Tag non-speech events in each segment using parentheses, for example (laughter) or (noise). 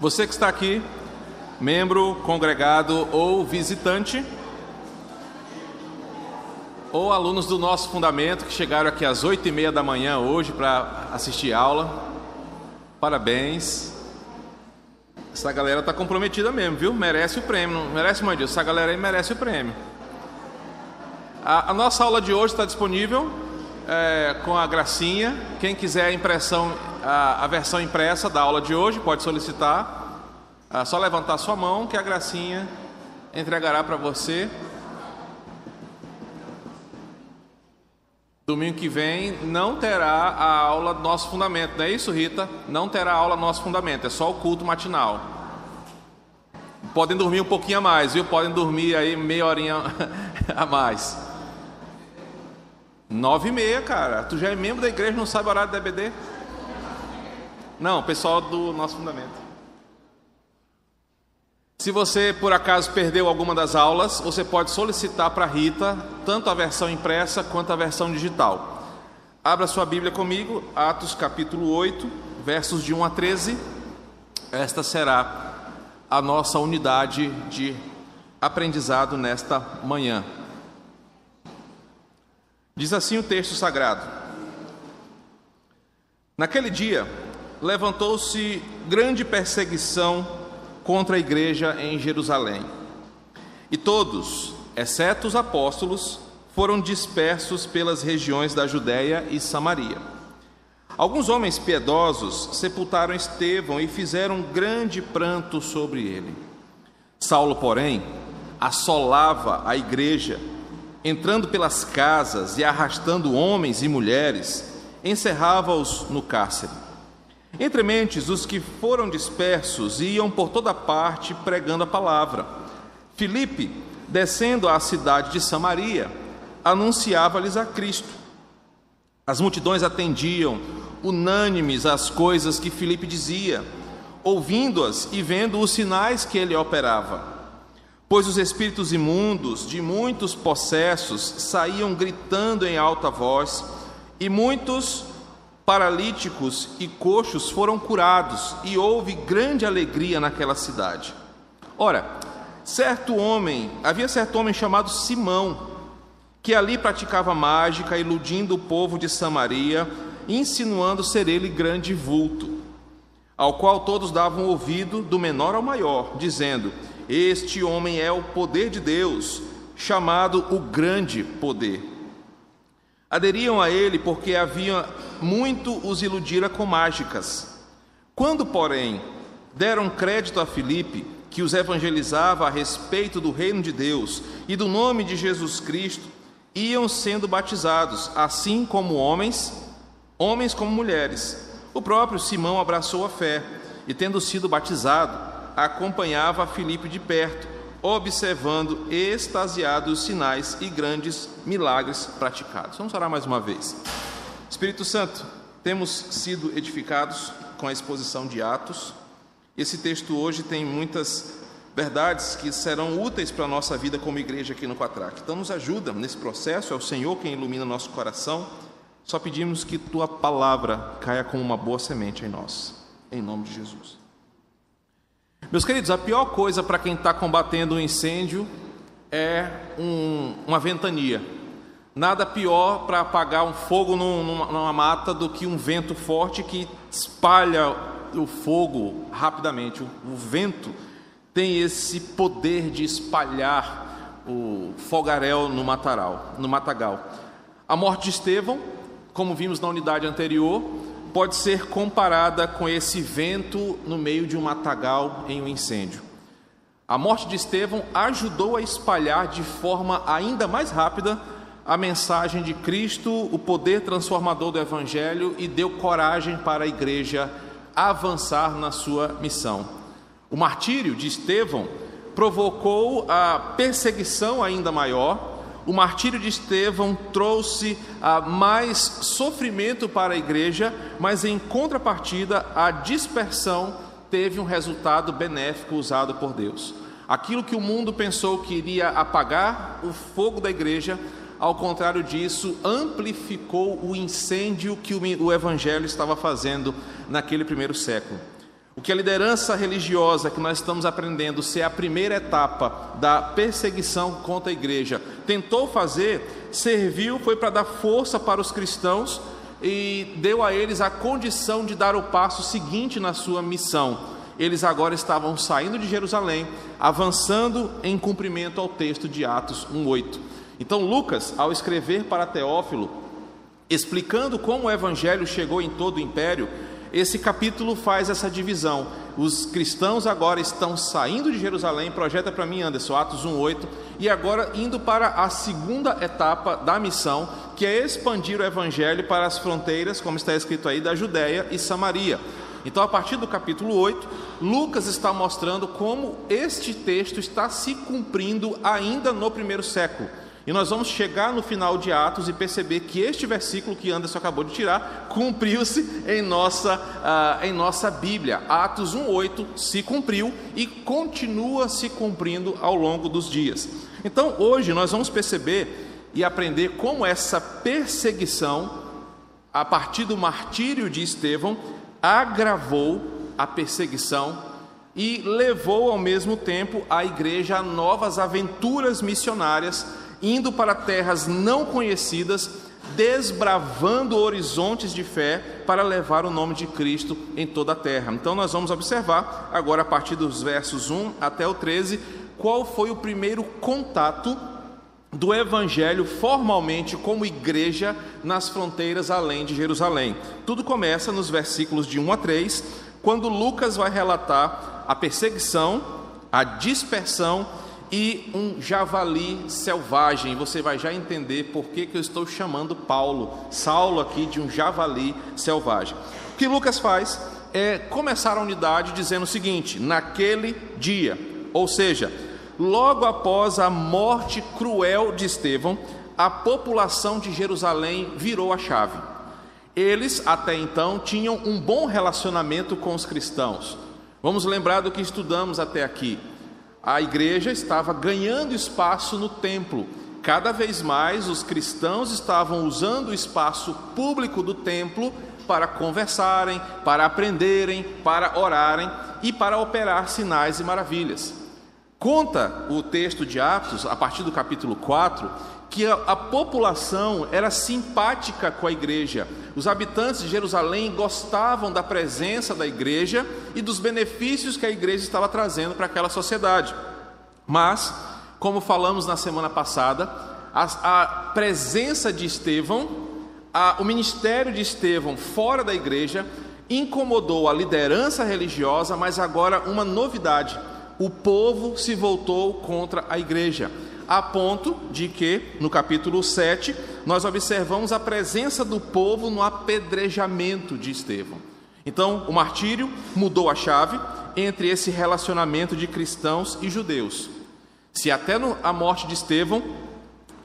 Você que está aqui, membro, congregado ou visitante, ou alunos do nosso fundamento que chegaram aqui às oito e meia da manhã hoje para assistir aula, parabéns. Essa galera está comprometida mesmo, viu? Merece o prêmio, não merece, Mandil? Essa galera aí merece o prêmio. A, a nossa aula de hoje está disponível é, com a gracinha. Quem quiser a impressão, a, a, versão impressa da aula de hoje, pode solicitar. É só levantar sua mão que a gracinha entregará para você. Domingo que vem não terá a aula do nosso fundamento, não é isso, Rita? Não terá aula nosso fundamento, é só o culto matinal. Podem dormir um pouquinho a mais, viu? Podem dormir aí meia horinha (laughs) a mais. Nove e meia, cara. Tu já é membro da igreja, não sabe o horário da EBD? Não, pessoal do nosso fundamento. Se você por acaso perdeu alguma das aulas, você pode solicitar para a Rita tanto a versão impressa quanto a versão digital. Abra sua Bíblia comigo, Atos capítulo 8, versos de 1 a 13. Esta será a nossa unidade de aprendizado nesta manhã. Diz assim o texto sagrado: Naquele dia levantou-se grande perseguição contra a igreja em Jerusalém. E todos, exceto os apóstolos, foram dispersos pelas regiões da Judéia e Samaria. Alguns homens piedosos sepultaram Estevão e fizeram grande pranto sobre ele. Saulo, porém, assolava a igreja, entrando pelas casas e arrastando homens e mulheres, encerrava-os no cárcere. Entre mentes, os que foram dispersos iam por toda parte pregando a palavra. Filipe, descendo à cidade de Samaria, anunciava-lhes a Cristo. As multidões atendiam, unânimes, às coisas que Filipe dizia, ouvindo-as e vendo os sinais que ele operava. Pois os espíritos imundos de muitos possessos saíam gritando em alta voz, e muitos paralíticos e coxos foram curados e houve grande alegria naquela cidade. Ora, certo homem, havia certo homem chamado Simão, que ali praticava mágica, iludindo o povo de Samaria, insinuando ser ele grande vulto, ao qual todos davam ouvido, do menor ao maior, dizendo: Este homem é o poder de Deus, chamado o grande poder. Aderiam a ele porque havia muito os iludira com mágicas. Quando, porém, deram crédito a Filipe, que os evangelizava a respeito do reino de Deus e do nome de Jesus Cristo, iam sendo batizados, assim como homens, homens como mulheres. O próprio Simão abraçou a fé e, tendo sido batizado, acompanhava Filipe de perto observando extasiados os sinais e grandes milagres praticados. Vamos orar mais uma vez. Espírito Santo, temos sido edificados com a exposição de Atos. Esse texto hoje tem muitas verdades que serão úteis para a nossa vida como igreja aqui no Quatraque. Então nos ajuda nesse processo, é o Senhor quem ilumina nosso coração. Só pedimos que tua palavra caia como uma boa semente em nós. Em nome de Jesus. Meus queridos, a pior coisa para quem está combatendo um incêndio é um, uma ventania. Nada pior para apagar um fogo numa, numa mata do que um vento forte que espalha o fogo rapidamente. O, o vento tem esse poder de espalhar o fogaréu no mataral, no matagal. A morte de Estevão, como vimos na unidade anterior, pode ser comparada com esse vento no meio de um matagal em um incêndio. A morte de Estevão ajudou a espalhar de forma ainda mais rápida a mensagem de Cristo, o poder transformador do Evangelho e deu coragem para a igreja avançar na sua missão. O martírio de Estevão provocou a perseguição ainda maior o martírio de Estevão trouxe ah, mais sofrimento para a igreja, mas em contrapartida, a dispersão teve um resultado benéfico usado por Deus. Aquilo que o mundo pensou que iria apagar o fogo da igreja, ao contrário disso, amplificou o incêndio que o evangelho estava fazendo naquele primeiro século. O que a liderança religiosa que nós estamos aprendendo ser a primeira etapa da perseguição contra a igreja tentou fazer, serviu, foi para dar força para os cristãos e deu a eles a condição de dar o passo seguinte na sua missão. Eles agora estavam saindo de Jerusalém, avançando em cumprimento ao texto de Atos 1:8. Então Lucas, ao escrever para Teófilo, explicando como o evangelho chegou em todo o império, esse capítulo faz essa divisão. Os cristãos agora estão saindo de Jerusalém, projeta para mim, Anderson, Atos 1:8, e agora indo para a segunda etapa da missão, que é expandir o evangelho para as fronteiras, como está escrito aí, da Judéia e Samaria. Então, a partir do capítulo 8, Lucas está mostrando como este texto está se cumprindo ainda no primeiro século. E nós vamos chegar no final de Atos e perceber que este versículo que Anderson acabou de tirar cumpriu-se em nossa, uh, em nossa Bíblia. Atos 1,8 se cumpriu e continua se cumprindo ao longo dos dias. Então, hoje nós vamos perceber e aprender como essa perseguição, a partir do martírio de Estevão, agravou a perseguição e levou ao mesmo tempo a igreja a novas aventuras missionárias indo para terras não conhecidas, desbravando horizontes de fé para levar o nome de Cristo em toda a terra. Então nós vamos observar agora a partir dos versos 1 até o 13, qual foi o primeiro contato do evangelho formalmente como igreja nas fronteiras além de Jerusalém. Tudo começa nos versículos de 1 a 3, quando Lucas vai relatar a perseguição, a dispersão e um javali selvagem. Você vai já entender por que, que eu estou chamando Paulo, Saulo aqui, de um javali selvagem. O que Lucas faz é começar a unidade dizendo o seguinte: naquele dia, ou seja, logo após a morte cruel de Estevão, a população de Jerusalém virou a chave. Eles até então tinham um bom relacionamento com os cristãos. Vamos lembrar do que estudamos até aqui a igreja estava ganhando espaço no templo. Cada vez mais os cristãos estavam usando o espaço público do templo para conversarem, para aprenderem, para orarem e para operar sinais e maravilhas. Conta o texto de Atos, a partir do capítulo 4, que a, a, população era simpática com a igreja. Os habitantes de Jerusalém gostavam da presença da igreja e dos benefícios que a igreja estava trazendo para aquela sociedade. Mas, como falamos na semana passada, a, a presença de Estevão, a, o ministério de Estevão fora da igreja, incomodou a liderança religiosa, mas agora uma novidade: o povo se voltou contra a igreja a ponto de que, no capítulo 7, nós observamos a presença do povo no apedrejamento de Estevão. Então, o martírio mudou a chave entre esse relacionamento de cristãos e judeus. Se até a morte de Estevão,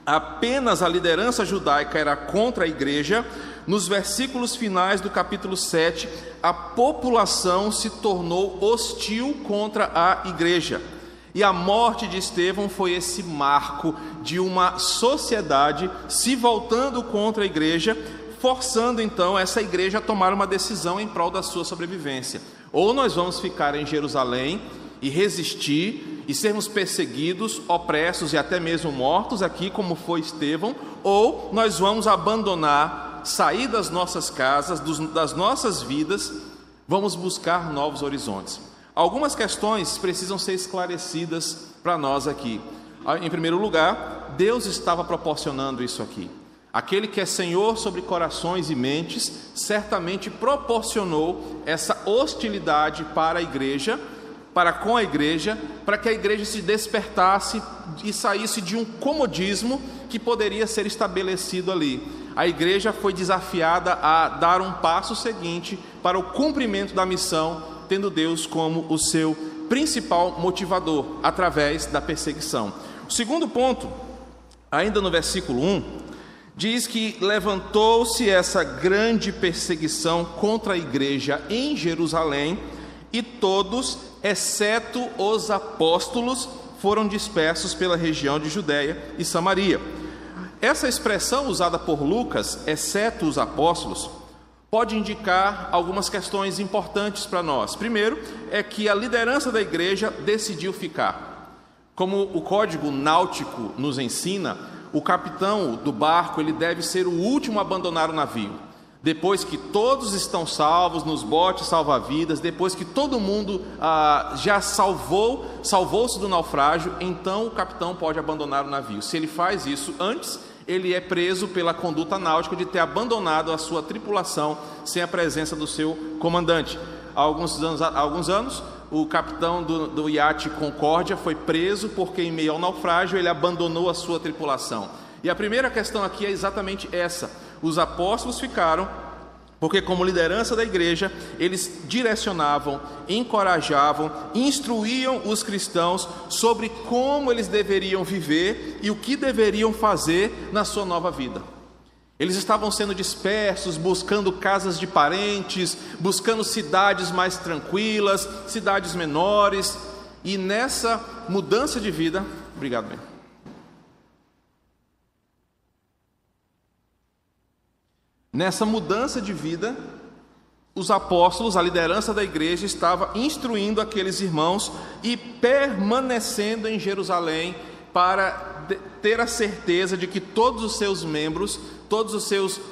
apenas a liderança judaica era contra a igreja, nos versículos finais do capítulo 7, a população se tornou hostil contra a igreja. E a morte de Estevão foi esse marco de uma sociedade se voltando contra a igreja, forçando então essa igreja a tomar uma decisão em prol da sua sobrevivência. Ou nós vamos ficar em Jerusalém e resistir e sermos perseguidos, opressos e até mesmo mortos aqui, como foi Estevão, ou nós vamos abandonar, sair das nossas casas, das nossas vidas, vamos buscar novos horizontes. Algumas questões precisam ser esclarecidas para nós aqui. Ah, em primeiro lugar, Deus estava proporcionando isso aqui. Aquele que é Senhor sobre corações e mentes, certamente proporcionou essa hostilidade para a igreja, para com a igreja, para que a igreja se despertasse e saísse de um comodismo que poderia ser estabelecido ali. A igreja foi desafiada a dar um passo seguinte para o cumprimento da missão tendo Deus como o seu principal motivador através da perseguição. O segundo ponto, ainda no versículo 1, diz que levantou-se essa grande perseguição contra a igreja em Jerusalém e todos, exceto os apóstolos, foram dispersos pela região de Judéia e Samaria. Essa expressão usada por Lucas, exceto os apóstolos, pode indicar algumas questões importantes para nós. Primeiro, é que a liderança da igreja decidiu ficar. Como o código náutico nos ensina, o capitão do barco ele deve ser o último a abandonar o navio. Depois que todos estão salvos nos botes salva-vidas, depois que todo mundo ah, já salvou, salvou-se do naufrágio, então o capitão pode abandonar o navio. Se ele faz isso antes, ele é preso pela conduta náutica de ter abandonado a sua tripulação sem a presença do seu comandante. Há alguns anos, há alguns anos o capitão do, do iate Concórdia foi preso porque, em meio ao naufrágio, ele abandonou a sua tripulação. E a primeira questão aqui é exatamente essa: os apóstolos ficaram porque, como liderança da igreja, eles direcionavam, encorajavam, instruíam os cristãos sobre como eles deveriam viver e o que deveriam fazer na sua nova vida. Eles estavam sendo dispersos, buscando casas de parentes, buscando cidades mais tranquilas, cidades menores, e nessa mudança de vida, obrigado, bem. Nessa mudança de vida, os apóstolos, a liderança da igreja, estava instruindo aqueles irmãos e permanecendo em Jerusalém para ter a certeza de que todos os seus membros, todos os seus uh,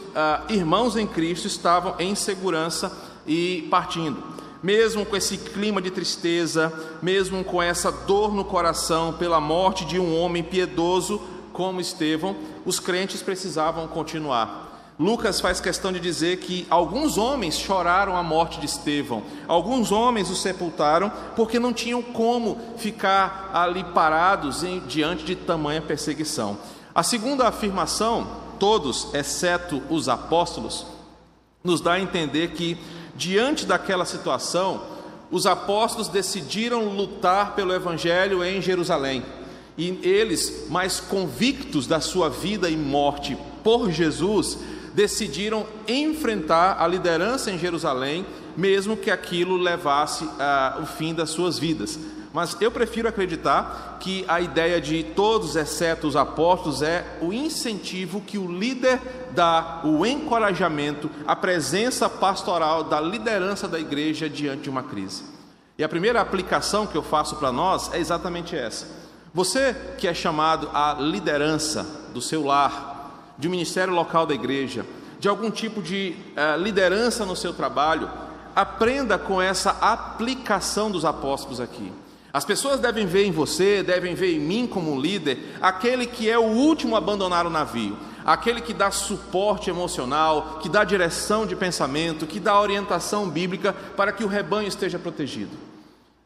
irmãos em Cristo estavam em segurança e partindo. Mesmo com esse clima de tristeza, mesmo com essa dor no coração pela morte de um homem piedoso como Estevão, os crentes precisavam continuar. Lucas faz questão de dizer que alguns homens choraram a morte de Estevão, alguns homens o sepultaram porque não tinham como ficar ali parados em, diante de tamanha perseguição. A segunda afirmação, todos, exceto os apóstolos, nos dá a entender que, diante daquela situação, os apóstolos decidiram lutar pelo Evangelho em Jerusalém. E eles, mais convictos da sua vida e morte por Jesus, decidiram enfrentar a liderança em Jerusalém, mesmo que aquilo levasse uh, o fim das suas vidas. Mas eu prefiro acreditar que a ideia de todos, exceto os apóstolos, é o incentivo que o líder dá, o encorajamento, a presença pastoral da liderança da igreja diante de uma crise. E a primeira aplicação que eu faço para nós é exatamente essa. Você que é chamado à liderança do seu lar, de um ministério local da igreja, de algum tipo de uh, liderança no seu trabalho, aprenda com essa aplicação dos apóstolos aqui. As pessoas devem ver em você, devem ver em mim como um líder, aquele que é o último a abandonar o navio, aquele que dá suporte emocional, que dá direção de pensamento, que dá orientação bíblica para que o rebanho esteja protegido.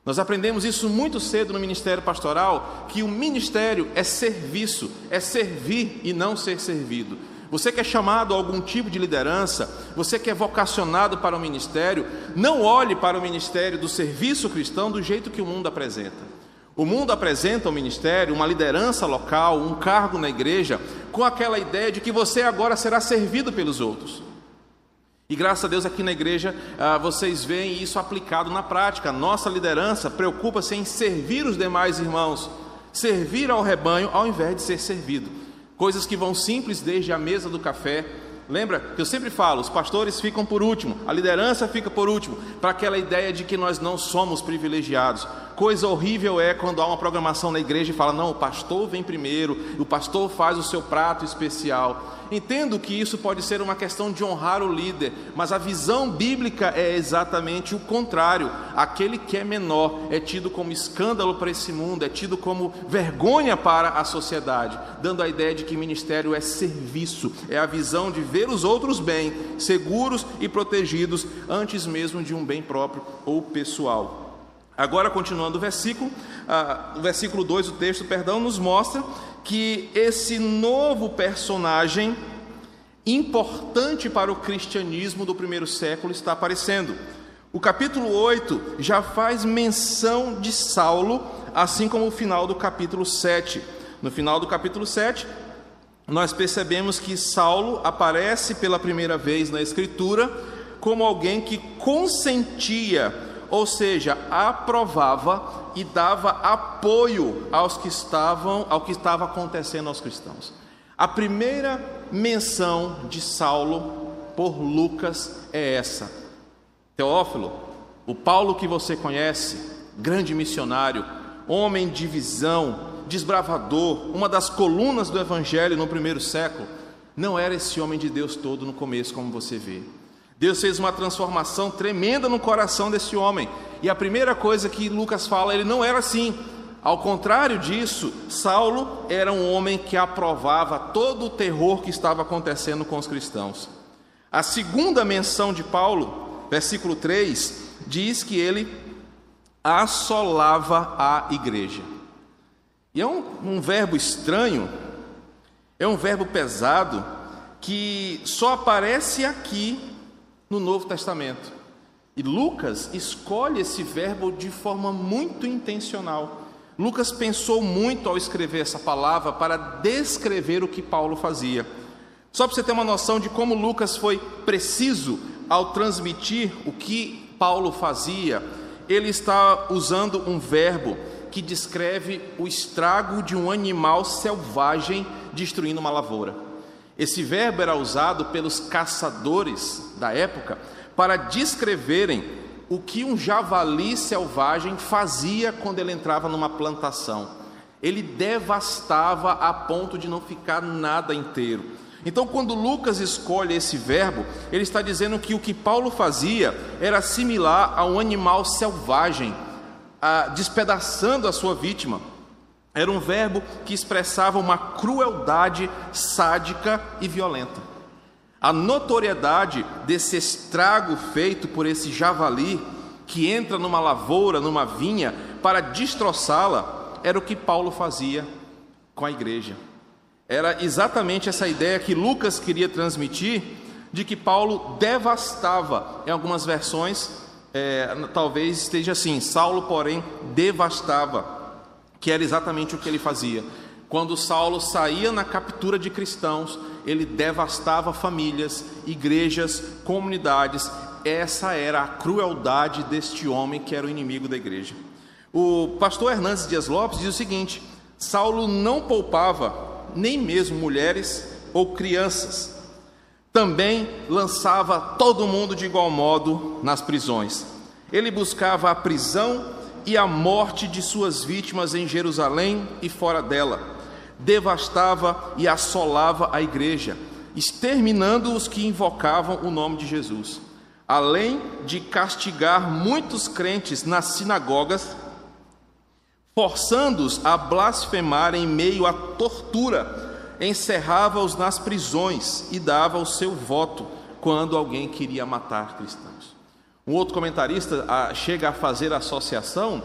Nós aprendemos isso muito cedo no ministério pastoral, que o ministério é serviço, é servir e não ser servido. Você que é chamado a algum tipo de liderança, você que é vocacionado para o ministério, não olhe para o ministério do serviço cristão do jeito que o mundo apresenta. O mundo apresenta o ministério, uma liderança local, um cargo na igreja, com aquela ideia de que você agora será servido pelos outros. E graças a Deus aqui na igreja ah, vocês veem isso aplicado na prática. Nossa liderança preocupa-se em servir os demais irmãos, servir ao rebanho ao invés de ser servido. Coisas que vão simples desde a mesa do café. Lembra que eu sempre falo, os pastores ficam por último, a liderança fica por último, para aquela ideia de que nós não somos privilegiados. Coisa horrível é quando há uma programação na igreja e fala: não, o pastor vem primeiro, o pastor faz o seu prato especial. Entendo que isso pode ser uma questão de honrar o líder, mas a visão bíblica é exatamente o contrário. Aquele que é menor é tido como escândalo para esse mundo, é tido como vergonha para a sociedade, dando a ideia de que ministério é serviço, é a visão de ver os outros bem, seguros e protegidos, antes mesmo de um bem próprio ou pessoal. Agora, continuando o versículo, ah, o versículo 2 do texto, perdão, nos mostra que esse novo personagem importante para o cristianismo do primeiro século está aparecendo. O capítulo 8 já faz menção de Saulo, assim como o final do capítulo 7. No final do capítulo 7, nós percebemos que Saulo aparece pela primeira vez na Escritura como alguém que consentia, ou seja, aprovava e dava apoio aos que estavam, ao que estava acontecendo aos cristãos. A primeira menção de Saulo por Lucas é essa. Teófilo, o Paulo que você conhece, grande missionário, homem de visão, desbravador, uma das colunas do evangelho no primeiro século, não era esse homem de Deus todo no começo, como você vê. Deus fez uma transformação tremenda no coração desse homem. E a primeira coisa que Lucas fala, ele não era assim. Ao contrário disso, Saulo era um homem que aprovava todo o terror que estava acontecendo com os cristãos. A segunda menção de Paulo, versículo 3, diz que ele assolava a igreja. E é um, um verbo estranho, é um verbo pesado, que só aparece aqui no Novo Testamento. E Lucas escolhe esse verbo de forma muito intencional. Lucas pensou muito ao escrever essa palavra para descrever o que Paulo fazia. Só para você ter uma noção de como Lucas foi preciso ao transmitir o que Paulo fazia, ele está usando um verbo que descreve o estrago de um animal selvagem destruindo uma lavoura. Esse verbo era usado pelos caçadores da época para descreverem o que um javali selvagem fazia quando ele entrava numa plantação. Ele devastava a ponto de não ficar nada inteiro. Então, quando Lucas escolhe esse verbo, ele está dizendo que o que Paulo fazia era similar a um animal selvagem, a, despedaçando a sua vítima. Era um verbo que expressava uma crueldade sádica e violenta. A notoriedade desse estrago feito por esse javali que entra numa lavoura, numa vinha, para destroçá-la, era o que Paulo fazia com a igreja. Era exatamente essa ideia que Lucas queria transmitir, de que Paulo devastava, em algumas versões, é, talvez esteja assim: Saulo, porém, devastava, que era exatamente o que ele fazia. Quando Saulo saía na captura de cristãos, ele devastava famílias, igrejas, comunidades. Essa era a crueldade deste homem que era o inimigo da igreja. O pastor Hernandes Dias Lopes diz o seguinte: Saulo não poupava nem mesmo mulheres ou crianças. Também lançava todo mundo de igual modo nas prisões. Ele buscava a prisão e a morte de suas vítimas em Jerusalém e fora dela devastava e assolava a igreja, exterminando os que invocavam o nome de Jesus, além de castigar muitos crentes nas sinagogas, forçando-os a blasfemar em meio à tortura, encerrava-os nas prisões e dava o seu voto quando alguém queria matar cristãos. Um outro comentarista ah, chega a fazer a associação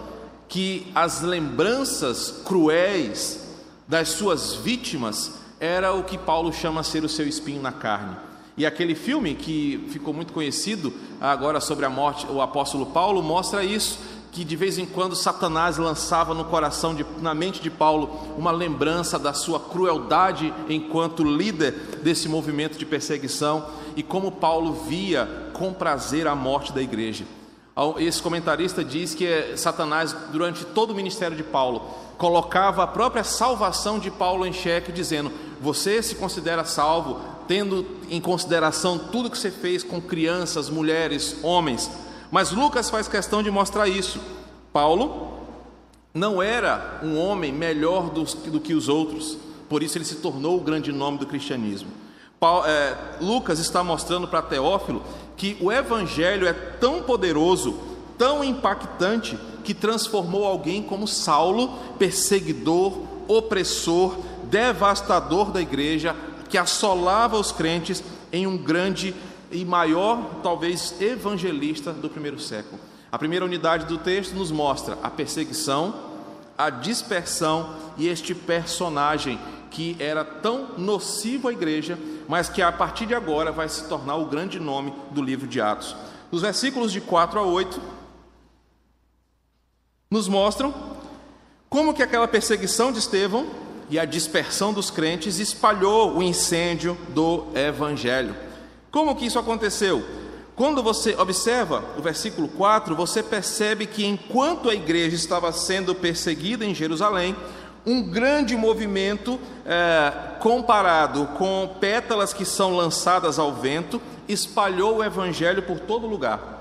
que as lembranças cruéis das suas vítimas era o que Paulo chama ser o seu espinho na carne. E aquele filme que ficou muito conhecido agora sobre a morte, o apóstolo Paulo mostra isso, que de vez em quando Satanás lançava no coração de, na mente de Paulo uma lembrança da sua crueldade enquanto líder desse movimento de perseguição e como Paulo via com prazer a morte da igreja. Esse comentarista diz que Satanás, durante todo o ministério de Paulo, colocava a própria salvação de Paulo em xeque, dizendo: Você se considera salvo, tendo em consideração tudo que você fez com crianças, mulheres, homens. Mas Lucas faz questão de mostrar isso. Paulo não era um homem melhor do que os outros, por isso ele se tornou o grande nome do cristianismo. É, Lucas está mostrando para Teófilo que o evangelho é tão poderoso, tão impactante, que transformou alguém como Saulo, perseguidor, opressor, devastador da igreja, que assolava os crentes em um grande e maior, talvez, evangelista do primeiro século. A primeira unidade do texto nos mostra a perseguição, a dispersão e este personagem que era tão nocivo à igreja, mas que a partir de agora vai se tornar o grande nome do livro de Atos. Nos versículos de 4 a 8, nos mostram como que aquela perseguição de Estevão e a dispersão dos crentes espalhou o incêndio do evangelho. Como que isso aconteceu? Quando você observa o versículo 4, você percebe que enquanto a igreja estava sendo perseguida em Jerusalém, um grande movimento é, comparado com pétalas que são lançadas ao vento, espalhou o evangelho por todo lugar.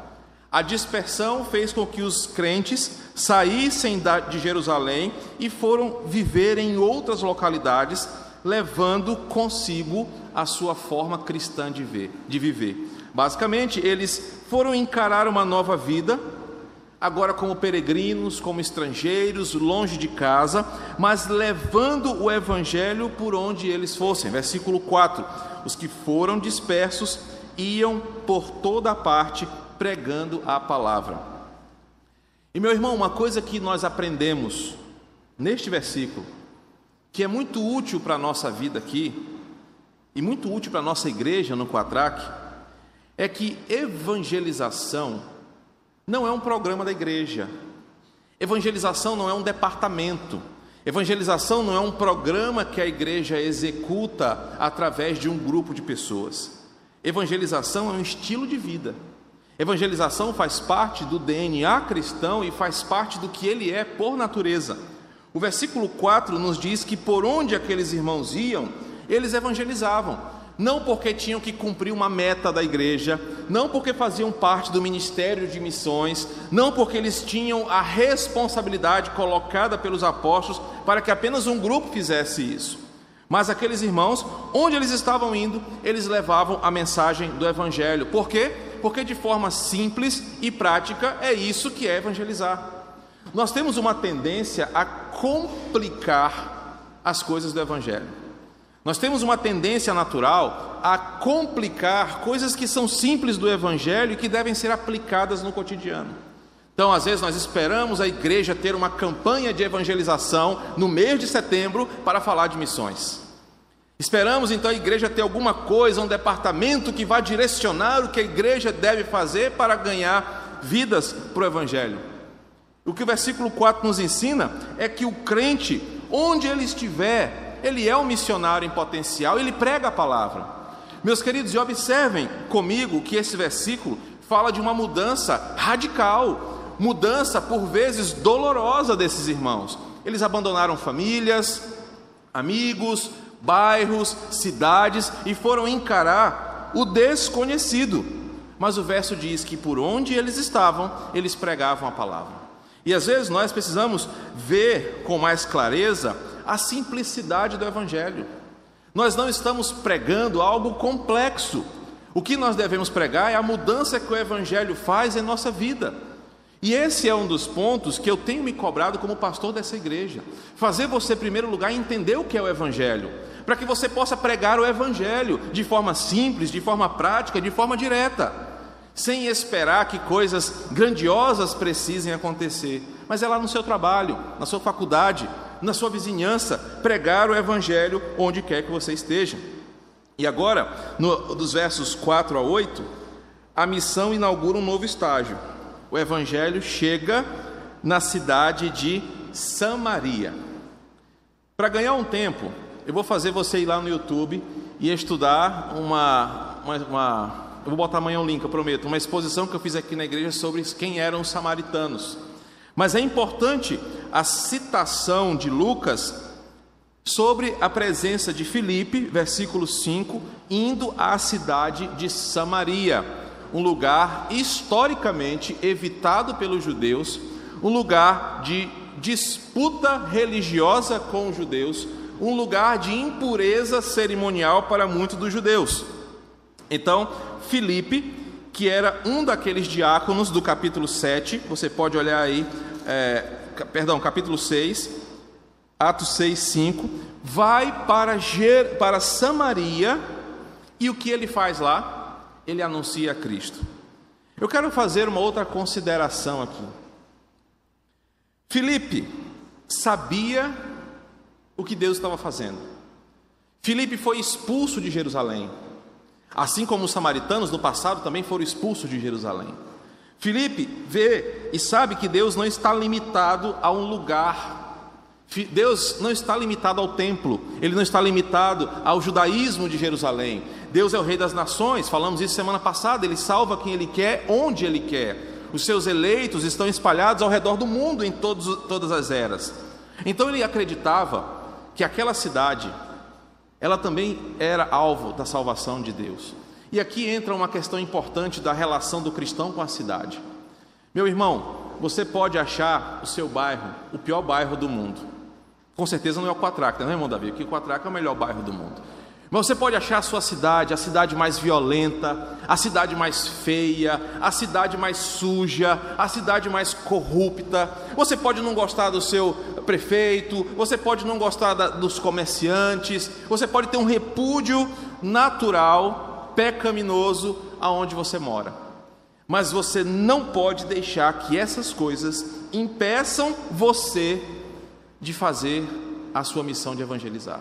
A dispersão fez com que os crentes saíssem de Jerusalém e foram viver em outras localidades, levando consigo a sua forma cristã de, ver, de viver. Basicamente, eles foram encarar uma nova vida, agora como peregrinos, como estrangeiros, longe de casa, mas levando o evangelho por onde eles fossem. Versículo 4: Os que foram dispersos iam por toda parte pregando a palavra. E meu irmão, uma coisa que nós aprendemos neste versículo, que é muito útil para a nossa vida aqui, e muito útil para a nossa igreja no Quatraque, é que evangelização não é um programa da igreja, evangelização não é um departamento, evangelização não é um programa que a igreja executa através de um grupo de pessoas, evangelização é um estilo de vida. Evangelização faz parte do DNA cristão e faz parte do que ele é por natureza. O versículo 4 nos diz que por onde aqueles irmãos iam, eles evangelizavam, não porque tinham que cumprir uma meta da igreja, não porque faziam parte do ministério de missões, não porque eles tinham a responsabilidade colocada pelos apóstolos para que apenas um grupo fizesse isso. Mas aqueles irmãos, onde eles estavam indo, eles levavam a mensagem do evangelho. Por quê? porque de forma simples e prática é isso que é evangelizar. Nós temos uma tendência a complicar as coisas do Evangelho. Nós temos uma tendência natural a complicar coisas que são simples do Evangelho e que devem ser aplicadas no cotidiano. Então, às vezes, nós esperamos a igreja ter uma campanha de evangelização no mês de setembro para falar de missões. Esperamos então a igreja ter alguma coisa, um departamento que vá direcionar o que a igreja deve fazer para ganhar vidas para o Evangelho. O que o versículo 4 nos ensina é que o crente, onde ele estiver, ele é um missionário em potencial, ele prega a palavra. Meus queridos, e observem comigo que esse versículo fala de uma mudança radical, mudança por vezes dolorosa desses irmãos. Eles abandonaram famílias, amigos, bairros, cidades e foram encarar o desconhecido. Mas o verso diz que por onde eles estavam, eles pregavam a palavra. E às vezes nós precisamos ver com mais clareza a simplicidade do Evangelho. Nós não estamos pregando algo complexo. O que nós devemos pregar é a mudança que o Evangelho faz em nossa vida. E esse é um dos pontos que eu tenho me cobrado como pastor dessa igreja. Fazer você, em primeiro lugar, entender o que é o Evangelho, para que você possa pregar o Evangelho de forma simples, de forma prática, de forma direta, sem esperar que coisas grandiosas precisem acontecer, mas é lá no seu trabalho, na sua faculdade, na sua vizinhança, pregar o Evangelho onde quer que você esteja. E agora, no, dos versos 4 a 8, a missão inaugura um novo estágio. O Evangelho chega na cidade de Samaria. Para ganhar um tempo, eu vou fazer você ir lá no YouTube e estudar uma, uma, uma, eu vou botar amanhã um link, eu prometo, uma exposição que eu fiz aqui na igreja sobre quem eram os samaritanos. Mas é importante a citação de Lucas sobre a presença de Filipe, versículo 5, indo à cidade de Samaria, um lugar historicamente evitado pelos judeus, um lugar de disputa religiosa com os judeus, um lugar de impureza cerimonial para muitos dos judeus. Então, Filipe, que era um daqueles diáconos do capítulo 7, você pode olhar aí, é, perdão, capítulo 6, Atos 6, 5, vai para, Ger, para Samaria e o que ele faz lá? Ele anuncia a Cristo. Eu quero fazer uma outra consideração aqui. Filipe sabia o que Deus estava fazendo. Filipe foi expulso de Jerusalém, assim como os samaritanos no passado também foram expulsos de Jerusalém. Filipe vê e sabe que Deus não está limitado a um lugar. Deus não está limitado ao templo, ele não está limitado ao judaísmo de Jerusalém. Deus é o rei das nações, falamos isso semana passada, ele salva quem ele quer, onde ele quer. Os seus eleitos estão espalhados ao redor do mundo em todos, todas as eras. Então ele acreditava que aquela cidade, ela também era alvo da salvação de Deus. E aqui entra uma questão importante da relação do cristão com a cidade. Meu irmão, você pode achar o seu bairro o pior bairro do mundo. Com certeza não é o Quatraca, não é, irmão Davi? Porque o Quatraca é o melhor bairro do mundo. Mas você pode achar a sua cidade, a cidade mais violenta, a cidade mais feia, a cidade mais suja, a cidade mais corrupta. Você pode não gostar do seu prefeito, você pode não gostar da, dos comerciantes, você pode ter um repúdio natural, pecaminoso, aonde você mora. Mas você não pode deixar que essas coisas impeçam você de fazer a sua missão de evangelizar.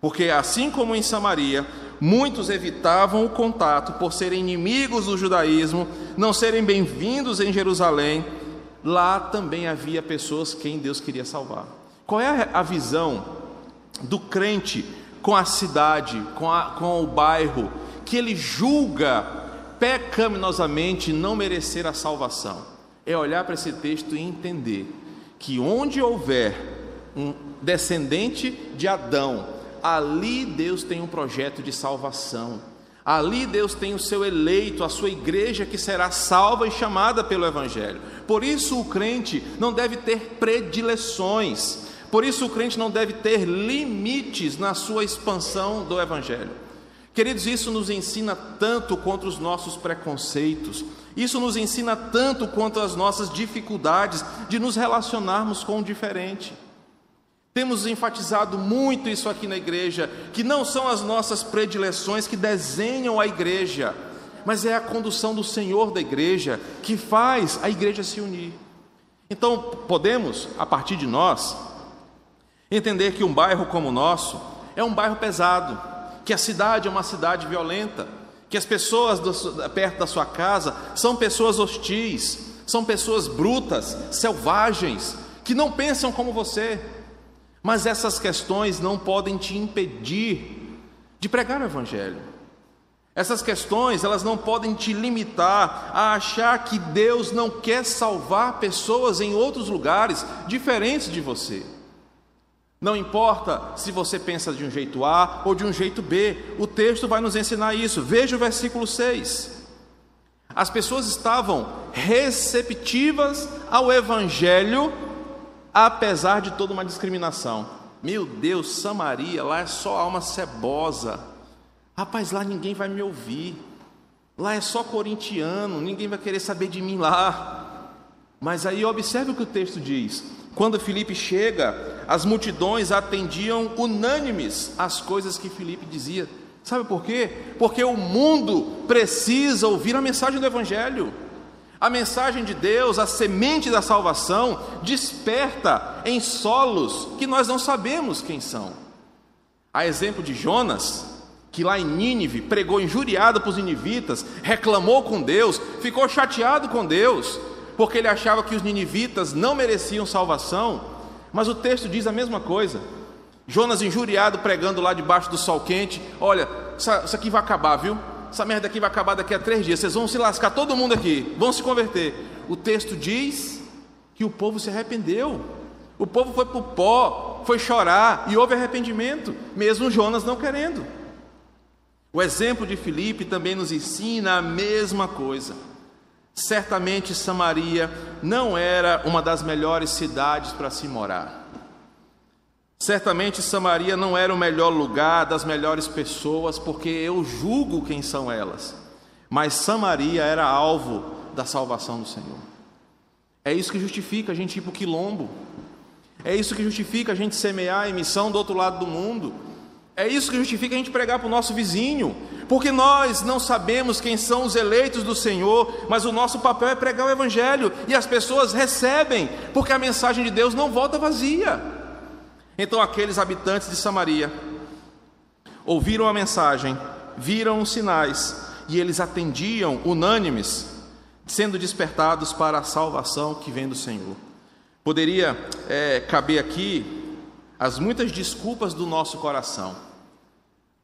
Porque assim como em Samaria, muitos evitavam o contato por serem inimigos do judaísmo, não serem bem-vindos em Jerusalém, lá também havia pessoas quem Deus queria salvar. Qual é a visão do crente com a cidade, com, a, com o bairro, que ele julga pecaminosamente não merecer a salvação? É olhar para esse texto e entender que onde houver um descendente de Adão, ali Deus tem um projeto de salvação. Ali Deus tem o seu eleito, a sua igreja que será salva e chamada pelo Evangelho. Por isso o crente não deve ter predileções, por isso o crente não deve ter limites na sua expansão do Evangelho. Queridos, isso nos ensina tanto contra os nossos preconceitos, isso nos ensina tanto quanto as nossas dificuldades de nos relacionarmos com o diferente. Temos enfatizado muito isso aqui na igreja, que não são as nossas predileções que desenham a igreja, mas é a condução do Senhor da igreja que faz a igreja se unir. Então, podemos, a partir de nós, entender que um bairro como o nosso é um bairro pesado, que a cidade é uma cidade violenta, que as pessoas do, perto da sua casa são pessoas hostis, são pessoas brutas, selvagens, que não pensam como você, mas essas questões não podem te impedir de pregar o evangelho. Essas questões, elas não podem te limitar a achar que Deus não quer salvar pessoas em outros lugares diferentes de você. Não importa se você pensa de um jeito A ou de um jeito B, o texto vai nos ensinar isso. Veja o versículo 6. As pessoas estavam receptivas ao evangelho apesar de toda uma discriminação. Meu Deus, Samaria, lá é só alma cebosa. Rapaz, lá ninguém vai me ouvir. Lá é só corintiano, ninguém vai querer saber de mim lá. Mas aí observe o que o texto diz. Quando Filipe chega, as multidões atendiam unânimes às coisas que Filipe dizia. Sabe por quê? Porque o mundo precisa ouvir a mensagem do Evangelho. A mensagem de Deus, a semente da salvação, desperta em solos que nós não sabemos quem são. A exemplo de Jonas, que lá em Nínive pregou injuriado para os ninivitas, reclamou com Deus, ficou chateado com Deus, porque ele achava que os ninivitas não mereciam salvação, mas o texto diz a mesma coisa. Jonas injuriado pregando lá debaixo do sol quente: Olha, isso aqui vai acabar, viu? essa merda aqui vai acabar daqui a três dias, vocês vão se lascar todo mundo aqui, vão se converter. O texto diz que o povo se arrependeu, o povo foi para o pó, foi chorar e houve arrependimento, mesmo Jonas não querendo. O exemplo de Filipe também nos ensina a mesma coisa. Certamente Samaria não era uma das melhores cidades para se morar. Certamente Samaria não era o melhor lugar das melhores pessoas, porque eu julgo quem são elas. Mas Samaria era alvo da salvação do Senhor. É isso que justifica a gente ir para o quilombo. É isso que justifica a gente semear em missão do outro lado do mundo. É isso que justifica a gente pregar para o nosso vizinho. Porque nós não sabemos quem são os eleitos do Senhor, mas o nosso papel é pregar o Evangelho. E as pessoas recebem, porque a mensagem de Deus não volta vazia. Então aqueles habitantes de Samaria ouviram a mensagem, viram os sinais e eles atendiam unânimes, sendo despertados para a salvação que vem do Senhor. Poderia é, caber aqui as muitas desculpas do nosso coração.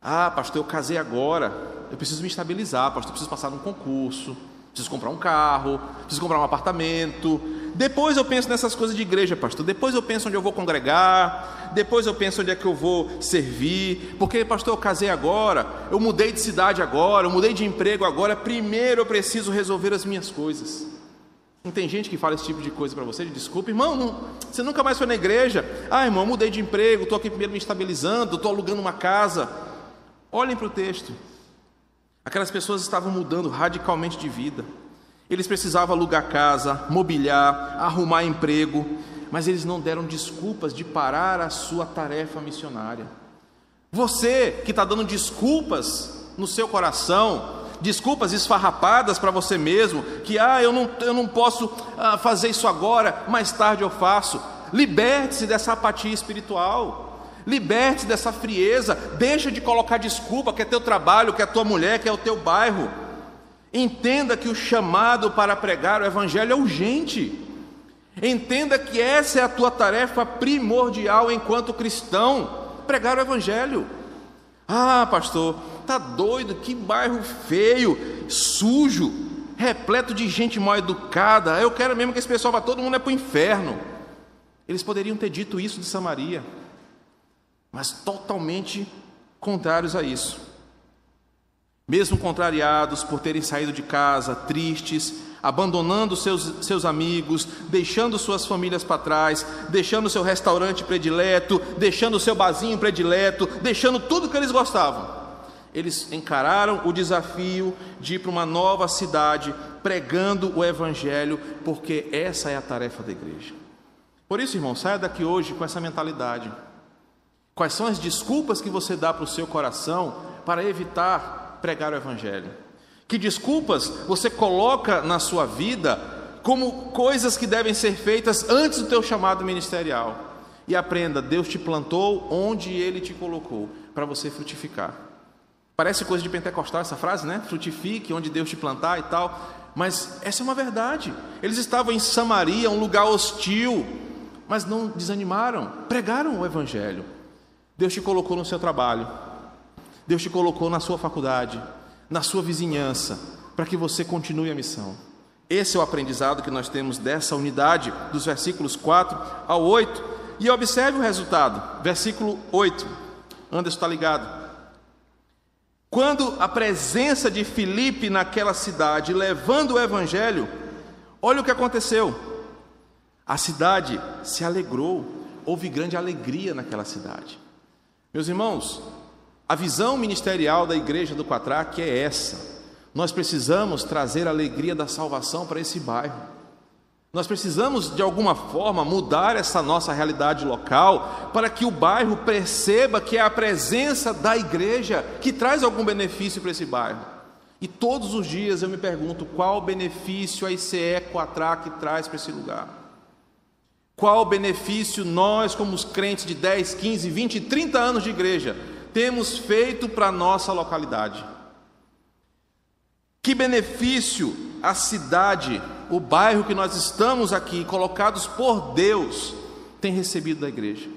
Ah, pastor, eu casei agora, eu preciso me estabilizar, pastor, eu preciso passar num concurso, preciso comprar um carro, preciso comprar um apartamento, Depois eu penso nessas coisas de igreja, pastor. Depois eu penso onde eu vou congregar. Depois eu penso onde é que eu vou servir. Porque, pastor, eu casei agora. Eu mudei de cidade agora. Eu mudei de emprego agora. Primeiro eu preciso resolver as minhas coisas. Não tem gente que fala esse tipo de coisa para você, de desculpa, irmão, não, você nunca mais foi na igreja. Ah, irmão, mudei de emprego, estou aqui primeiro me estabilizando, estou alugando uma casa. Olhem para o texto. Aquelas pessoas estavam mudando radicalmente de vida. Eles precisavam alugar casa, mobiliar, arrumar emprego, mas eles não deram desculpas de parar a sua tarefa missionária. Você que está dando desculpas no seu coração, desculpas esfarrapadas para você mesmo, que ah, eu não, eu não posso ah, fazer isso agora, mais tarde eu faço. Liberte-se dessa apatia espiritual. Liberte-se dessa frieza, deixa de colocar desculpa que é teu trabalho, que é tua mulher, que é o teu bairro. Entenda que o chamado para pregar o Evangelho é urgente. Entenda que essa é a tua tarefa primordial enquanto cristão: pregar o Evangelho. Ah, pastor, tá doido? Que bairro feio, sujo, repleto de gente mal educada. Eu quero mesmo que esse pessoal vá todo mundo é para o inferno. Eles poderiam ter dito isso de Samaria, mas totalmente contrários a isso. Mesmo contrariados por terem saído de casa, tristes, abandonando seus, seus amigos, deixando suas famílias para trás, deixando seu restaurante predileto, deixando seu barzinho predileto, deixando tudo que eles gostavam. Eles encararam o desafio de ir para uma nova cidade, pregando o Evangelho, porque essa é a tarefa da igreja. Por isso, irmão, saia daqui hoje com essa mentalidade. Quais são as desculpas que você dá para o seu coração para evitar pregar o Evangelho? Que desculpas você coloca na sua vida como coisas que devem ser feitas antes do teu chamado ministerial? E aprenda, Deus te plantou onde Ele te colocou para você frutificar. Parece coisa de pentecostal essa frase, né? Frutifique onde Deus te plantar e tal. Mas essa é uma verdade. Eles estavam em Samaria, um lugar hostil, mas não desanimaram, pregaram o Evangelho. Deus te colocou no seu trabalho, Deus te colocou na sua faculdade, na sua vizinhança, para que você continue a missão. Esse é o aprendizado que nós temos dessa unidade, dos versículos 4 ao 8. E observe o resultado, versículo 8. Anderson está ligado. Quando a presença de Filipe naquela cidade, levando o evangelho, olha o que aconteceu. A cidade se alegrou, houve grande alegria naquela cidade. Meus irmãos, a visão ministerial da igreja do Quatraque é essa. Nós precisamos trazer a alegria da salvação para esse bairro. Nós precisamos, de alguma forma, mudar essa nossa realidade local para que o bairro perceba que é a presença da igreja que traz algum benefício para esse bairro. E todos os dias eu me pergunto qual benefício a ICE Quatraque traz para esse lugar. Qual benefício nós, como os crentes de 10, 15, 20, 30 anos de igreja, temos feito para a nossa localidade. Que benefício a cidade, o bairro que nós estamos aqui, colocados por Deus, tem recebido da igreja?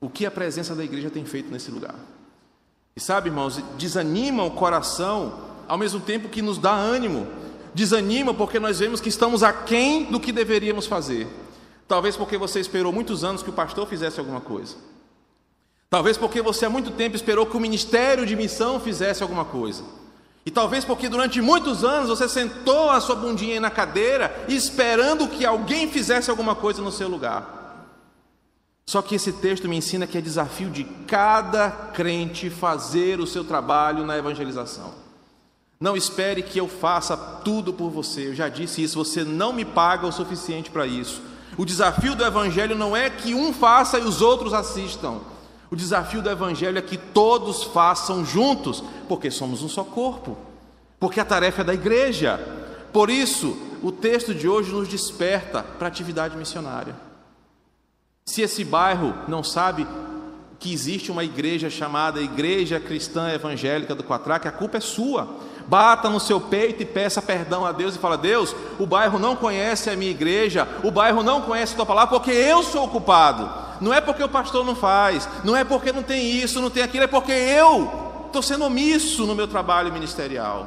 O que a presença da igreja tem feito nesse lugar? E sabe, irmãos, desanima o coração, ao mesmo tempo que nos dá ânimo. Desanima porque nós vemos que estamos aquém do que deveríamos fazer. Talvez porque você esperou muitos anos que o pastor fizesse alguma coisa. Talvez porque você há muito tempo esperou que o ministério de missão fizesse alguma coisa. E talvez porque durante muitos anos você sentou a sua bundinha na cadeira esperando que alguém fizesse alguma coisa no seu lugar. Só que esse texto me ensina que é desafio de cada crente fazer o seu trabalho na evangelização. Não espere que eu faça tudo por você. Eu já disse isso, você não me paga o suficiente para isso. O desafio do evangelho não é que um faça e os outros assistam. O desafio do Evangelho é que todos façam juntos, porque somos um só corpo, porque a tarefa é da igreja. Por isso, o texto de hoje nos desperta para a atividade missionária. Se esse bairro não sabe que existe uma igreja chamada Igreja Cristã Evangélica do Quatraque, a culpa é sua. Bata no seu peito e peça perdão a Deus e fala: Deus, o bairro não conhece a minha igreja, o bairro não conhece a tua palavra, porque eu sou o culpado. Não é porque o pastor não faz, não é porque não tem isso, não tem aquilo, é porque eu estou sendo omisso no meu trabalho ministerial.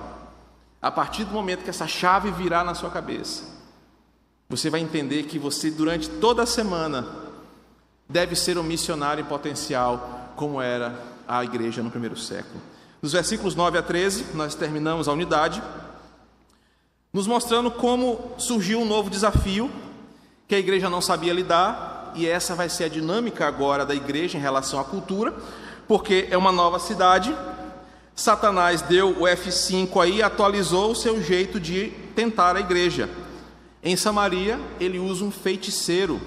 A partir do momento que essa chave virar na sua cabeça, você vai entender que você, durante toda a semana, deve ser um missionário em potencial, como era a igreja no primeiro século. Nos versículos 9 a 13, nós terminamos a unidade, nos mostrando como surgiu um novo desafio que a igreja não sabia lidar, e essa vai ser a dinâmica agora da igreja em relação à cultura, porque é uma nova cidade. Satanás deu o F5 aí, atualizou o seu jeito de tentar a igreja. Em Samaria, ele usa um feiticeiro,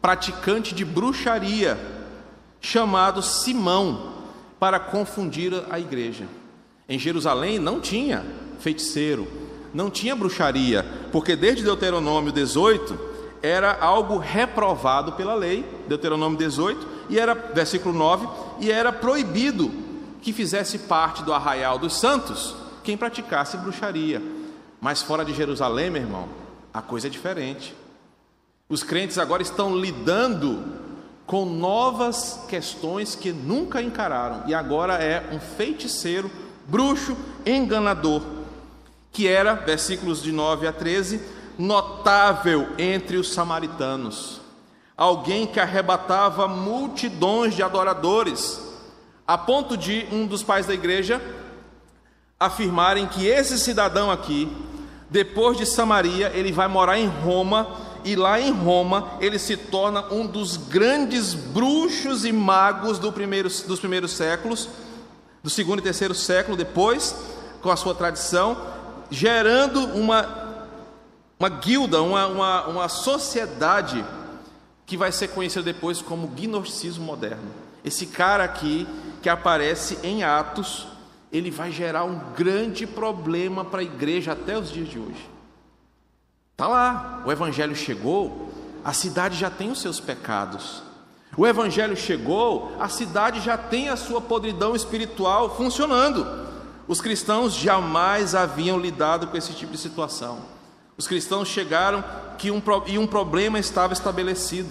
praticante de bruxaria, chamado Simão, para confundir a igreja. Em Jerusalém não tinha feiticeiro, não tinha bruxaria, porque desde Deuteronômio 18 era algo reprovado pela lei, Deuteronômio 18, e era versículo 9, e era proibido que fizesse parte do arraial dos santos quem praticasse bruxaria. Mas fora de Jerusalém, meu irmão, a coisa é diferente. Os crentes agora estão lidando com novas questões que nunca encararam, e agora é um feiticeiro, bruxo, enganador, que era, versículos de 9 a 13, notável entre os samaritanos, alguém que arrebatava multidões de adoradores, a ponto de um dos pais da igreja afirmarem que esse cidadão aqui depois de Samaria, ele vai morar em Roma, e lá em Roma ele se torna um dos grandes bruxos e magos do primeiro, dos primeiros séculos, do segundo e terceiro século depois, com a sua tradição, gerando uma, uma guilda, uma, uma, uma sociedade que vai ser conhecida depois como gnosticismo moderno. Esse cara aqui que aparece em Atos ele vai gerar um grande problema para a igreja até os dias de hoje. Está lá, o Evangelho chegou, a cidade já tem os seus pecados. O Evangelho chegou, a cidade já tem a sua podridão espiritual funcionando. Os cristãos jamais haviam lidado com esse tipo de situação. Os cristãos chegaram que um, e um problema estava estabelecido.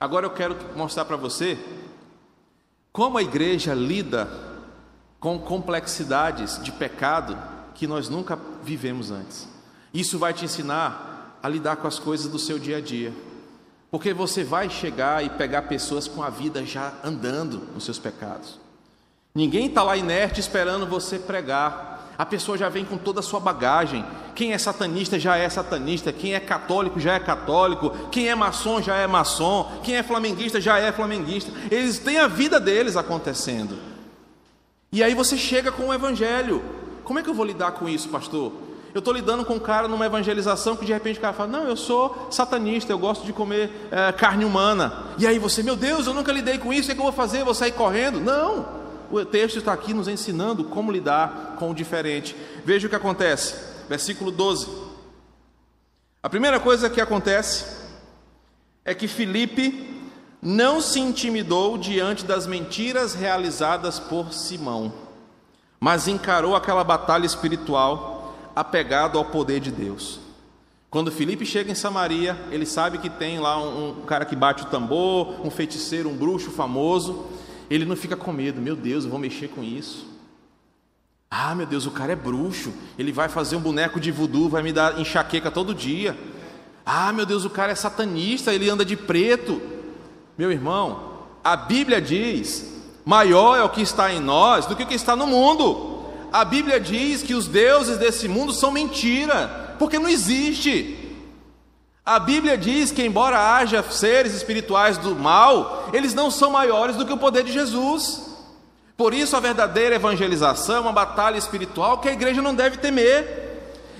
Agora eu quero mostrar para você como a igreja lida com complexidades de pecado que nós nunca vivemos antes. Isso vai te ensinar a lidar com as coisas do seu dia a dia. Porque você vai chegar e pegar pessoas com a vida já andando nos seus pecados. Ninguém está lá inerte esperando você pregar. A pessoa já vem com toda a sua bagagem. Quem é satanista já é satanista. Quem é católico já é católico. Quem é maçom já é maçom. Quem é flamenguista já é flamenguista. Eles têm a vida deles acontecendo. E aí você chega com o evangelho. Como é que eu vou lidar com isso, pastor? Eu estou lidando com um cara numa evangelização que de repente o cara fala: Não, eu sou satanista, eu gosto de comer é, carne humana. E aí você, meu Deus, eu nunca lidei com isso, o que, é que eu vou fazer? Eu vou sair correndo? Não, o texto está aqui nos ensinando como lidar com o diferente. Veja o que acontece, versículo 12. A primeira coisa que acontece é que Filipe não se intimidou diante das mentiras realizadas por Simão, mas encarou aquela batalha espiritual apegado ao poder de Deus. Quando Felipe chega em Samaria, ele sabe que tem lá um, um, cara que bate o tambor, um feiticeiro, um bruxo famoso. Ele não fica com medo, meu Deus, eu vou mexer com isso. Ah, meu Deus, o cara é bruxo, ele vai fazer um boneco de voodoo, vai me dar enxaqueca todo dia. Ah, meu Deus, o cara é satanista, ele anda de preto. Meu irmão, a Bíblia diz: maior é o que está em nós do que o que está no mundo. A Bíblia diz que os deuses desse mundo são mentira, porque não existe. A Bíblia diz que, embora haja seres espirituais do mal, eles não são maiores do que o poder de Jesus. Por isso, a verdadeira evangelização é uma batalha espiritual que a igreja não deve temer.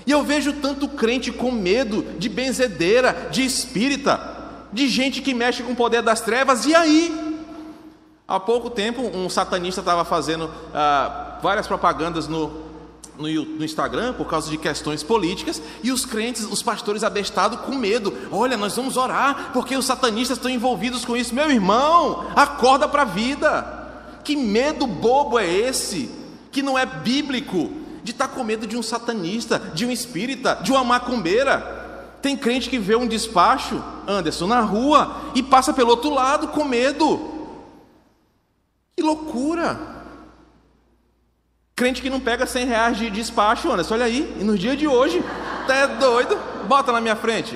E eu vejo tanto crente com medo de benzedeira, de espírita, de gente que mexe com o poder das trevas, e aí? Há pouco tempo, um satanista estava fazendo ah, várias propagandas no, no, no, Instagram por causa de questões políticas, e os crentes, os pastores abestados com medo. Olha, nós vamos orar, porque os satanistas estão envolvidos com isso. Meu irmão, acorda para a vida. Que medo bobo é esse? Que não é bíblico, de estar tá com medo de um satanista, de um espírita, de uma macumbeira. Tem crente que vê um despacho, Anderson, na rua e passa pelo outro lado com medo. Que loucura! Crente que não pega 100 reais de despacho, Anderson, olha aí, e no dia de hoje, tá doido? Bota na minha frente.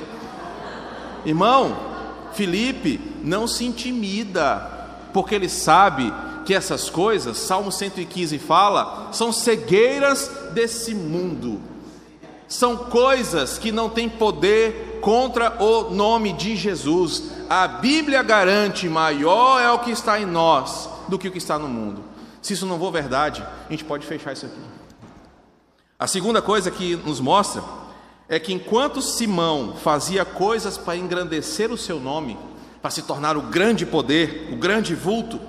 Irmão, Felipe não se intimida, porque ele sabe que essas coisas, Salmo 115 fala, são cegueiras desse mundo. São coisas que não têm poder contra o nome de Jesus. A Bíblia garante: maior é o que está em nós do que o que está no mundo. Se isso não for verdade, a gente pode fechar isso aqui. A segunda coisa que nos mostra é que enquanto Simão fazia coisas para engrandecer o seu nome, para se tornar o grande poder, o grande vulto,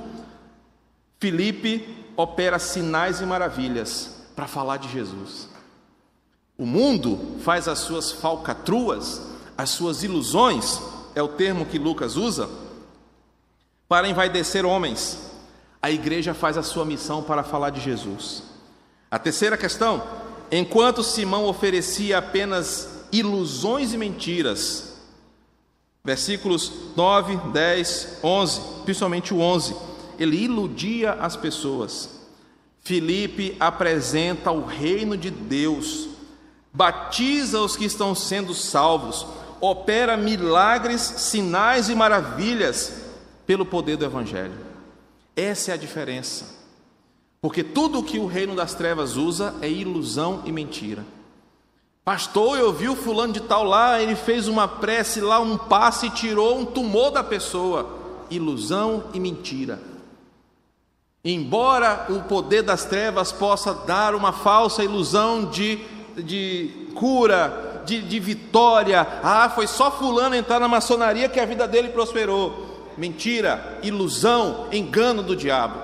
Filipe opera sinais e maravilhas para falar de Jesus. O mundo faz as suas falcatruas, as suas ilusões, é o termo que Lucas usa, para envaidecer homens. A igreja faz a sua missão para falar de Jesus. A terceira questão: enquanto Simão oferecia apenas ilusões e mentiras, versículos 9, 10, 11, principalmente o 11 ele iludia as pessoas. Filipe apresenta o reino de Deus, batiza os que estão sendo salvos, opera milagres, sinais e maravilhas pelo poder do Evangelho. Essa é a diferença. Porque tudo o que o reino das trevas usa é ilusão e mentira. Pastor, eu vi o fulano de tal lá, ele fez uma prece lá, um passe e tirou um tumor da pessoa. Ilusão e mentira. Embora o poder das trevas possa dar uma falsa ilusão de, de cura, de, de vitória, ah, foi só Fulano entrar na maçonaria que a vida dele prosperou. Mentira, ilusão, engano do diabo,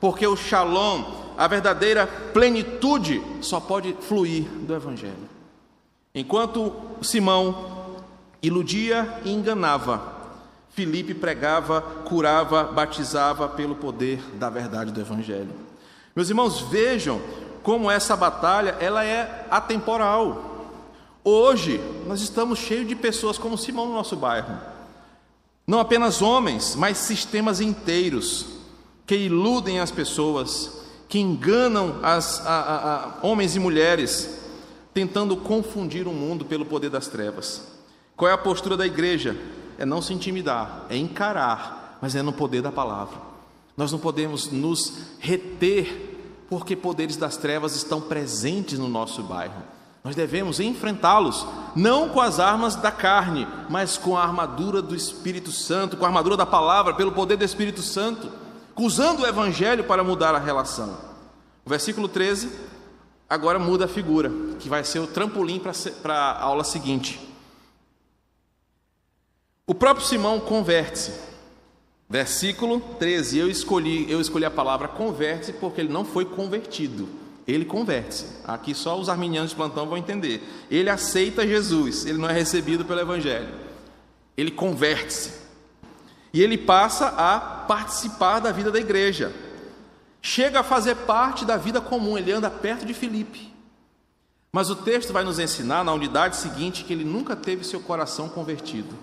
porque o shalom, a verdadeira plenitude, só pode fluir do Evangelho. Enquanto Simão iludia e enganava, Filipe pregava, curava, batizava pelo poder da verdade do evangelho. Meus irmãos, vejam como essa batalha ela é atemporal. Hoje nós estamos cheios de pessoas como Simão no nosso bairro. Não apenas homens, mas sistemas inteiros que iludem as pessoas, que enganam as a, a, a, homens e mulheres, tentando confundir o mundo pelo poder das trevas. Qual é a postura da igreja? é não se intimidar, é encarar, mas é no poder da palavra. Nós não podemos nos reter, porque poderes das trevas estão presentes no nosso bairro. Nós devemos enfrentá-los, não com as armas da carne, mas com a armadura do Espírito Santo, com a armadura da palavra, pelo poder do Espírito Santo, usando o Evangelho para mudar a relação. O versículo 13 agora muda a figura, que vai ser o trampolim para a aula seguinte. O próprio Simão converte-se. Versículo 13. Eu escolhi, eu escolhi a palavra converte porque ele não foi convertido. Ele converte-se. Aqui só os arminianos de plantão vão entender. Ele aceita Jesus, ele não é recebido pelo evangelho. Ele converte-se. E ele passa a participar da vida da igreja. Chega a fazer parte da vida comum, ele anda perto de Filipe. Mas o texto vai nos ensinar na unidade seguinte que ele nunca teve seu coração convertido.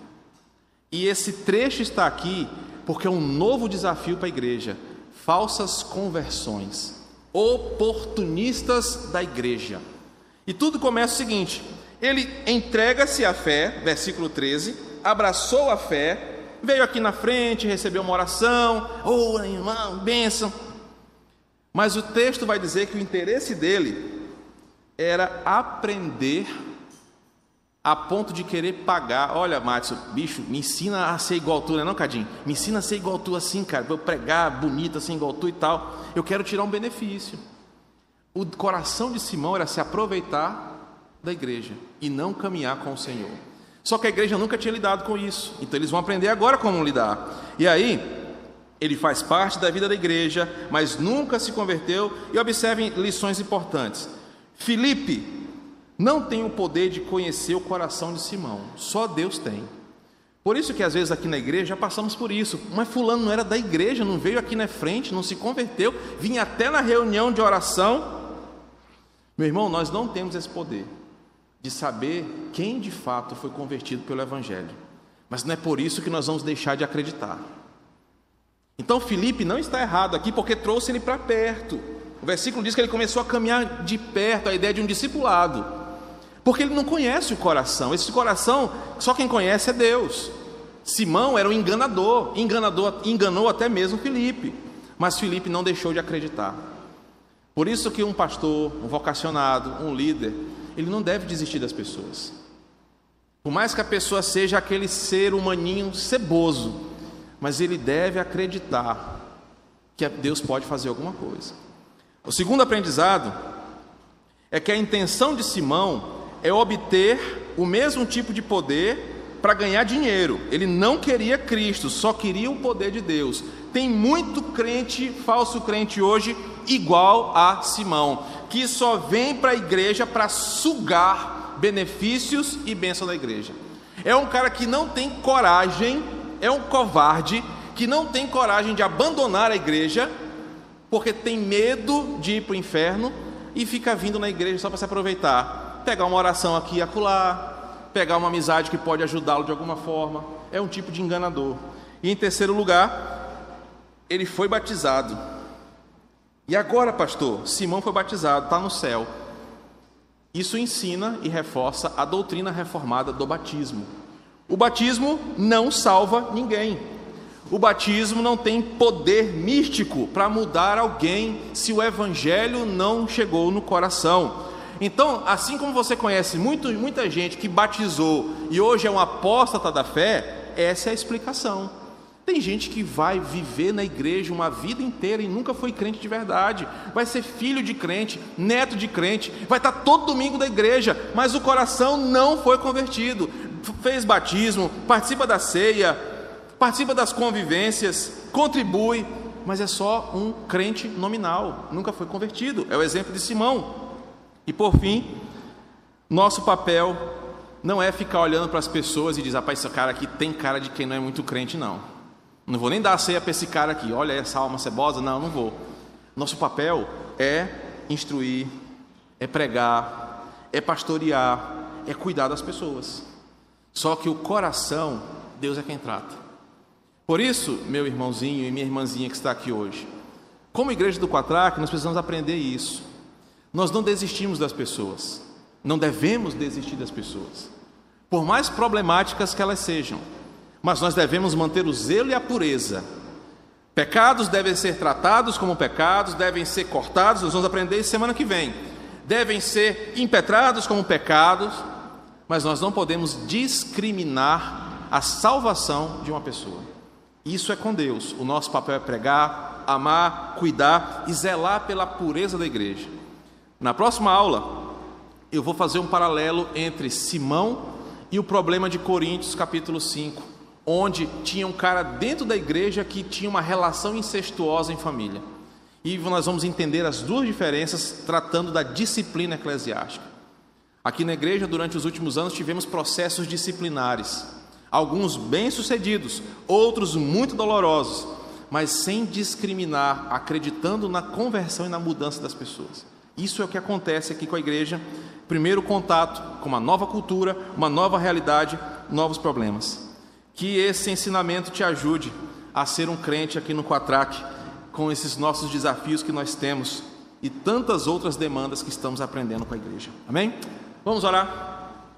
E esse trecho está aqui porque é um novo desafio para a igreja: falsas conversões, oportunistas da igreja. E tudo começa o seguinte: ele entrega-se à fé, versículo 13, abraçou a fé, veio aqui na frente, recebeu uma oração, oh irmão, bênção. Mas o texto vai dizer que o interesse dele era aprender a ponto de querer pagar. Olha, Márcio, bicho, me ensina a ser igual tu, não é não, Cadinho? Me ensina a ser igual tu assim, cara, para eu pregar bonito assim, igual tu e tal. Eu quero tirar um benefício. O coração de Simão era se aproveitar da igreja e não caminhar com o Senhor. Só que a igreja nunca tinha lidado com isso. Então eles vão aprender agora como lidar. E aí, ele faz parte da vida da igreja, mas nunca se converteu. E observem lições importantes. Filipe não tem o poder de conhecer o coração de Simão, só Deus tem. Por isso que às vezes aqui na igreja já passamos por isso. Mas fulano não era da igreja, não veio aqui na frente, não se converteu, vinha até na reunião de oração. Meu irmão, nós não temos esse poder de saber quem de fato foi convertido pelo evangelho. Mas não é por isso que nós vamos deixar de acreditar. Então Felipe não está errado aqui porque trouxe ele para perto. O versículo diz que ele começou a caminhar de perto, a ideia de um discipulado. Porque ele não conhece o coração. Esse coração, só quem conhece é Deus. Simão era um enganador, enganador, enganou até mesmo Filipe, mas Filipe não deixou de acreditar. Por isso que um pastor, um vocacionado, um líder, ele não deve desistir das pessoas. Por mais que a pessoa seja aquele ser humaninho ceboso, mas ele deve acreditar que Deus pode fazer alguma coisa. O segundo aprendizado é que a intenção de Simão é obter o mesmo tipo de poder para ganhar dinheiro. Ele não queria Cristo, só queria o poder de Deus. Tem muito crente, falso crente hoje, igual a Simão, que só vem para a igreja para sugar benefícios e bênção da igreja. É um cara que não tem coragem, é um covarde, que não tem coragem de abandonar a igreja, porque tem medo de ir para o inferno e fica vindo na igreja só para se aproveitar, pegar uma oração aqui e acolá, pegar uma amizade que pode ajudá-lo de alguma forma. É um tipo de enganador. E em terceiro lugar, ele foi batizado. E agora, pastor, Simão foi batizado, está no céu. Isso ensina e reforça a doutrina reformada do batismo. O batismo não salva ninguém. O batismo não tem poder místico para mudar alguém se o evangelho não chegou no coração. Então, assim como você conhece muito, muita gente que batizou e hoje é um apóstata da fé, essa é a explicação. Tem gente que vai viver na igreja uma vida inteira e nunca foi crente de verdade, vai ser filho de crente, neto de crente, vai estar todo domingo da igreja, mas o coração não foi convertido. Fez batismo, participa da ceia, participa das convivências, contribui, mas é só um crente nominal, nunca foi convertido. É o exemplo de Simão. E por fim, nosso papel não é ficar olhando para as pessoas e dizer, rapaz, esse cara aqui tem cara de quem não é muito crente, não. Não vou nem dar a ceia para esse cara aqui, olha essa alma cebosa, não, não vou. Nosso papel é instruir, é pregar, é pastorear, é cuidar das pessoas. Só que o coração, Deus é quem trata. Por isso, meu irmãozinho e minha irmãzinha que está aqui hoje, como igreja do Quatraque, nós precisamos aprender isso. Nós não desistimos das pessoas, não devemos desistir das pessoas, por mais problemáticas que elas sejam, mas nós devemos manter o zelo e a pureza. Pecados devem ser tratados como pecados, devem ser cortados, nós vamos aprender semana que vem. Devem ser impetrados como pecados, mas nós não podemos discriminar a salvação de uma pessoa. Isso é com Deus. O nosso papel é pregar, amar, cuidar e zelar pela pureza da igreja. Na próxima aula, eu vou fazer um paralelo entre Simão e o problema de Coríntios, capítulo 5, onde tinha um cara dentro da igreja que tinha uma relação incestuosa em família. E nós vamos entender as duas diferenças tratando da disciplina eclesiástica. Aqui na igreja, durante os últimos anos, tivemos processos disciplinares, alguns bem-sucedidos, outros muito dolorosos, mas sem discriminar, acreditando na conversão e na mudança das pessoas. Isso é o que acontece aqui com a igreja. Primeiro contato com uma nova cultura, uma nova realidade, novos problemas. Que esse ensinamento te ajude a ser um crente aqui no Quatraque, com esses nossos desafios que nós temos e tantas outras demandas que estamos aprendendo com a igreja. Amém? Vamos orar?